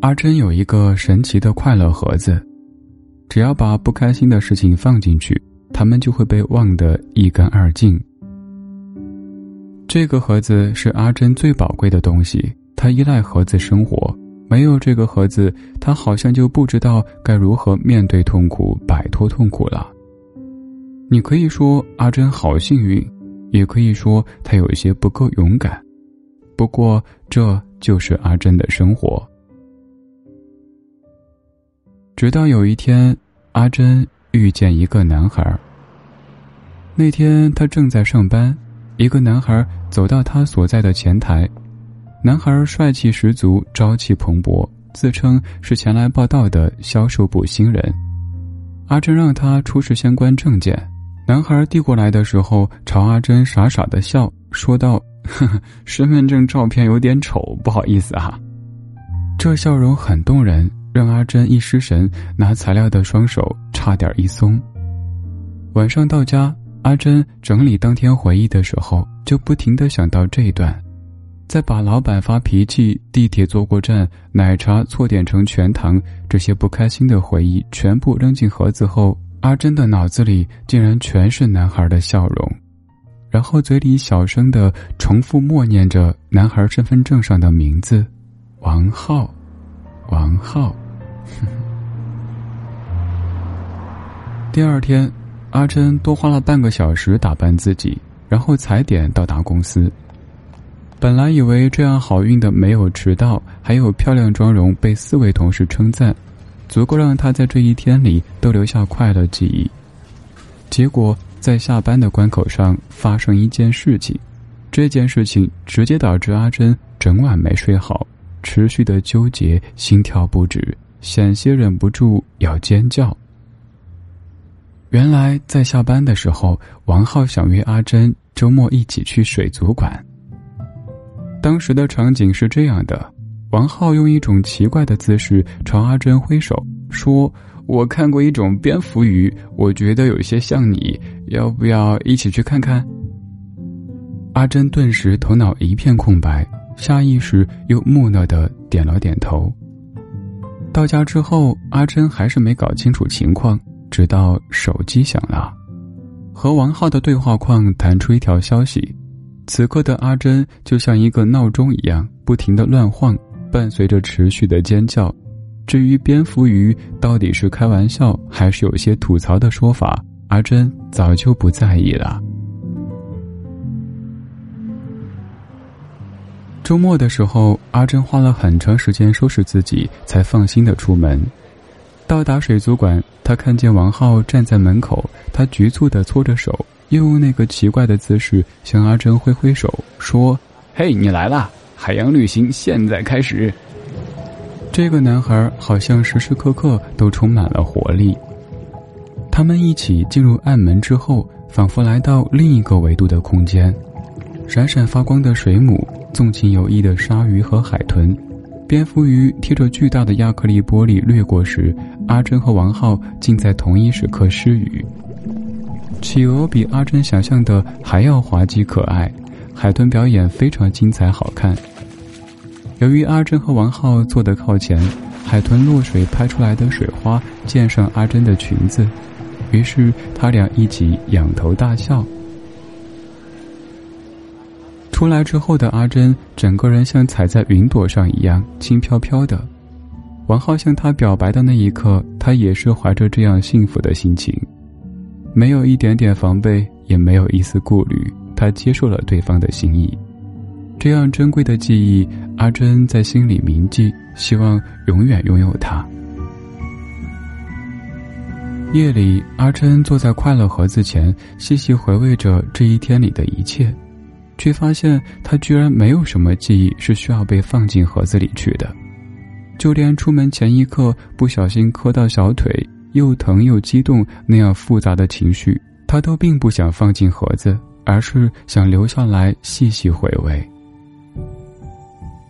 阿珍有一个神奇的快乐盒子，只要把不开心的事情放进去，他们就会被忘得一干二净。这个盒子是阿珍最宝贵的东西，她依赖盒子生活。没有这个盒子，她好像就不知道该如何面对痛苦、摆脱痛苦了。你可以说阿珍好幸运，也可以说她有一些不够勇敢。不过，这就是阿珍的生活。直到有一天，阿珍遇见一个男孩。那天他正在上班，一个男孩走到他所在的前台。男孩帅气十足，朝气蓬勃，自称是前来报道的销售部新人。阿珍让他出示相关证件。男孩递过来的时候，朝阿珍傻傻的笑，说道：“呵呵，身份证照片有点丑，不好意思啊。”这笑容很动人。让阿珍一失神，拿材料的双手差点一松。晚上到家，阿珍整理当天回忆的时候，就不停的想到这一段。在把老板发脾气、地铁坐过站、奶茶错点成全糖这些不开心的回忆全部扔进盒子后，阿珍的脑子里竟然全是男孩的笑容，然后嘴里小声的重复默念着男孩身份证上的名字：王浩，王浩。第二天，阿珍多花了半个小时打扮自己，然后踩点到达公司。本来以为这样好运的没有迟到，还有漂亮妆容被四位同事称赞，足够让她在这一天里都留下快乐记忆。结果在下班的关口上发生一件事情，这件事情直接导致阿珍整晚没睡好，持续的纠结，心跳不止。险些忍不住要尖叫。原来在下班的时候，王浩想约阿珍周末一起去水族馆。当时的场景是这样的：王浩用一种奇怪的姿势朝阿珍挥手，说：“我看过一种蝙蝠鱼，我觉得有些像你，要不要一起去看看？”阿珍顿时头脑一片空白，下意识又木讷的点了点头。到家之后，阿珍还是没搞清楚情况，直到手机响了，和王浩的对话框弹出一条消息。此刻的阿珍就像一个闹钟一样，不停的乱晃，伴随着持续的尖叫。至于蝙蝠鱼到底是开玩笑还是有些吐槽的说法，阿珍早就不在意了。周末的时候，阿珍花了很长时间收拾自己，才放心的出门。到达水族馆，她看见王浩站在门口，他局促的搓着手，又用那个奇怪的姿势向阿珍挥挥手，说：“嘿，你来啦！海洋旅行现在开始。”这个男孩好像时时刻刻都充满了活力。他们一起进入暗门之后，仿佛来到另一个维度的空间，闪闪发光的水母。纵情游弋的鲨鱼和海豚，蝙蝠鱼贴着巨大的亚克力玻璃掠过时，阿珍和王浩竟在同一时刻失语。企鹅比阿珍想象的还要滑稽可爱，海豚表演非常精彩好看。由于阿珍和王浩坐得靠前，海豚落水拍出来的水花溅上阿珍的裙子，于是他俩一起仰头大笑。出来之后的阿珍，整个人像踩在云朵上一样轻飘飘的。王浩向她表白的那一刻，她也是怀着这样幸福的心情，没有一点点防备，也没有一丝顾虑，她接受了对方的心意。这样珍贵的记忆，阿珍在心里铭记，希望永远拥有它。夜里，阿珍坐在快乐盒子前，细细回味着这一天里的一切。却发现他居然没有什么记忆是需要被放进盒子里去的，就连出门前一刻不小心磕到小腿，又疼又激动那样复杂的情绪，他都并不想放进盒子，而是想留下来细细回味。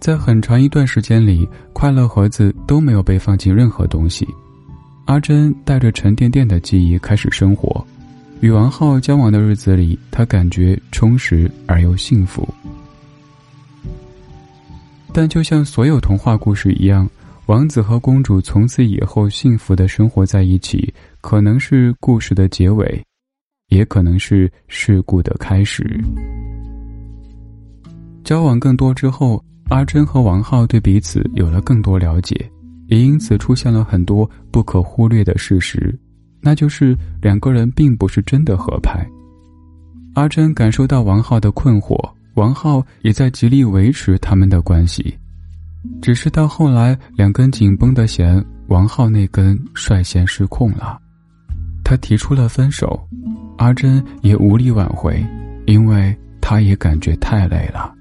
在很长一段时间里，快乐盒子都没有被放进任何东西，阿珍带着沉甸甸的记忆开始生活。与王浩交往的日子里，他感觉充实而又幸福。但就像所有童话故事一样，王子和公主从此以后幸福的生活在一起，可能是故事的结尾，也可能是事故的开始。交往更多之后，阿珍和王浩对彼此有了更多了解，也因此出现了很多不可忽略的事实，那就是两个人并不是真的合拍。阿珍感受到王浩的困惑，王浩也在极力维持他们的关系，只是到后来两根紧绷的弦，王浩那根率先失控了，他提出了分手，阿珍也无力挽回，因为他也感觉太累了。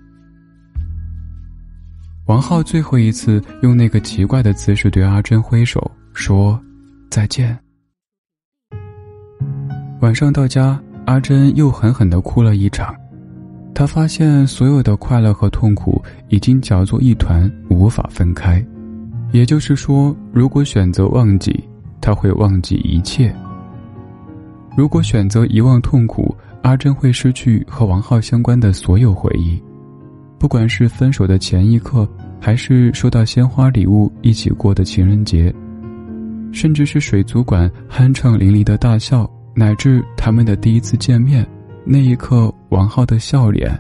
王浩最后一次用那个奇怪的姿势对阿珍挥手，说：“再见。”晚上到家，阿珍又狠狠的哭了一场。她发现所有的快乐和痛苦已经搅作一团，无法分开。也就是说，如果选择忘记，他会忘记一切；如果选择遗忘痛苦，阿珍会失去和王浩相关的所有回忆。不管是分手的前一刻，还是收到鲜花礼物一起过的情人节，甚至是水族馆酣畅淋漓的大笑，乃至他们的第一次见面，那一刻王浩的笑脸，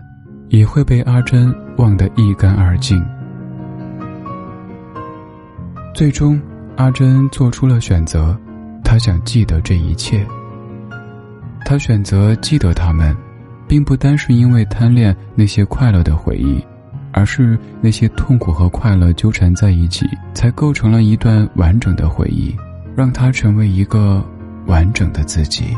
也会被阿珍忘得一干二净。最终，阿珍做出了选择，她想记得这一切。她选择记得他们。并不单是因为贪恋那些快乐的回忆，而是那些痛苦和快乐纠缠在一起，才构成了一段完整的回忆，让它成为一个完整的自己。